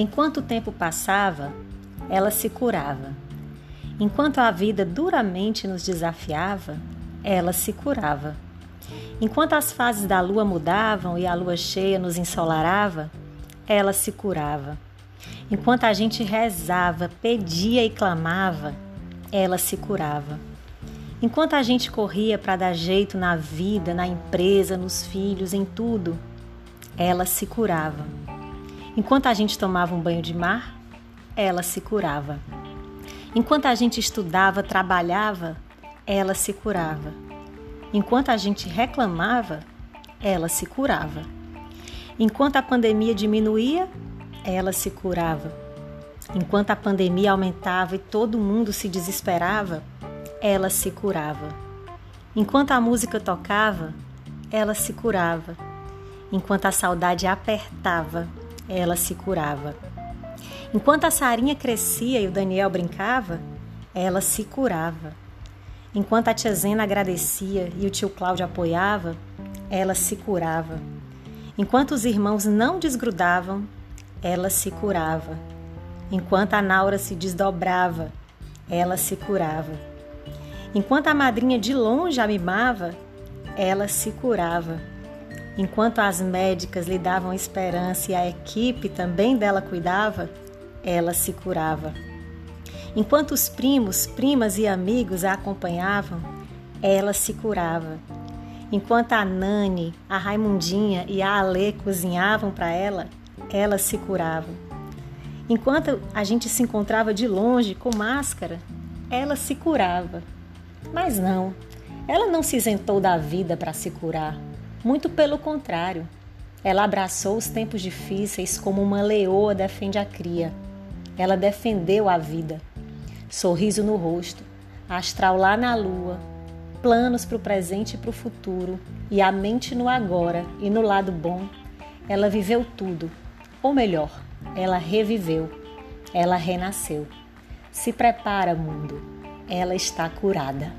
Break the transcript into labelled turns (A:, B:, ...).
A: Enquanto o tempo passava, ela se curava. Enquanto a vida duramente nos desafiava, ela se curava. Enquanto as fases da lua mudavam e a lua cheia nos ensolarava, ela se curava. Enquanto a gente rezava, pedia e clamava, ela se curava. Enquanto a gente corria para dar jeito na vida, na empresa, nos filhos, em tudo, ela se curava. Enquanto a gente tomava um banho de mar, ela se curava. Enquanto a gente estudava, trabalhava, ela se curava. Enquanto a gente reclamava, ela se curava. Enquanto a pandemia diminuía, ela se curava. Enquanto a pandemia aumentava e todo mundo se desesperava, ela se curava. Enquanto a música tocava, ela se curava. Enquanto a saudade apertava, ela se curava. Enquanto a Sarinha crescia e o Daniel brincava, ela se curava. Enquanto a tia Zena agradecia e o tio Cláudio apoiava, ela se curava. Enquanto os irmãos não desgrudavam, ela se curava. Enquanto a Naura se desdobrava, ela se curava. Enquanto a madrinha de longe a mimava, ela se curava. Enquanto as médicas lhe davam esperança e a equipe também dela cuidava, ela se curava. Enquanto os primos, primas e amigos a acompanhavam, ela se curava. Enquanto a Nani, a Raimundinha e a Alê cozinhavam para ela, ela se curava. Enquanto a gente se encontrava de longe com máscara, ela se curava. Mas não, ela não se isentou da vida para se curar. Muito pelo contrário, ela abraçou os tempos difíceis como uma leoa defende a cria. Ela defendeu a vida. Sorriso no rosto, astral lá na lua, planos para o presente e para o futuro, e a mente no agora e no lado bom. Ela viveu tudo, ou melhor, ela reviveu, ela renasceu. Se prepara, mundo ela está curada.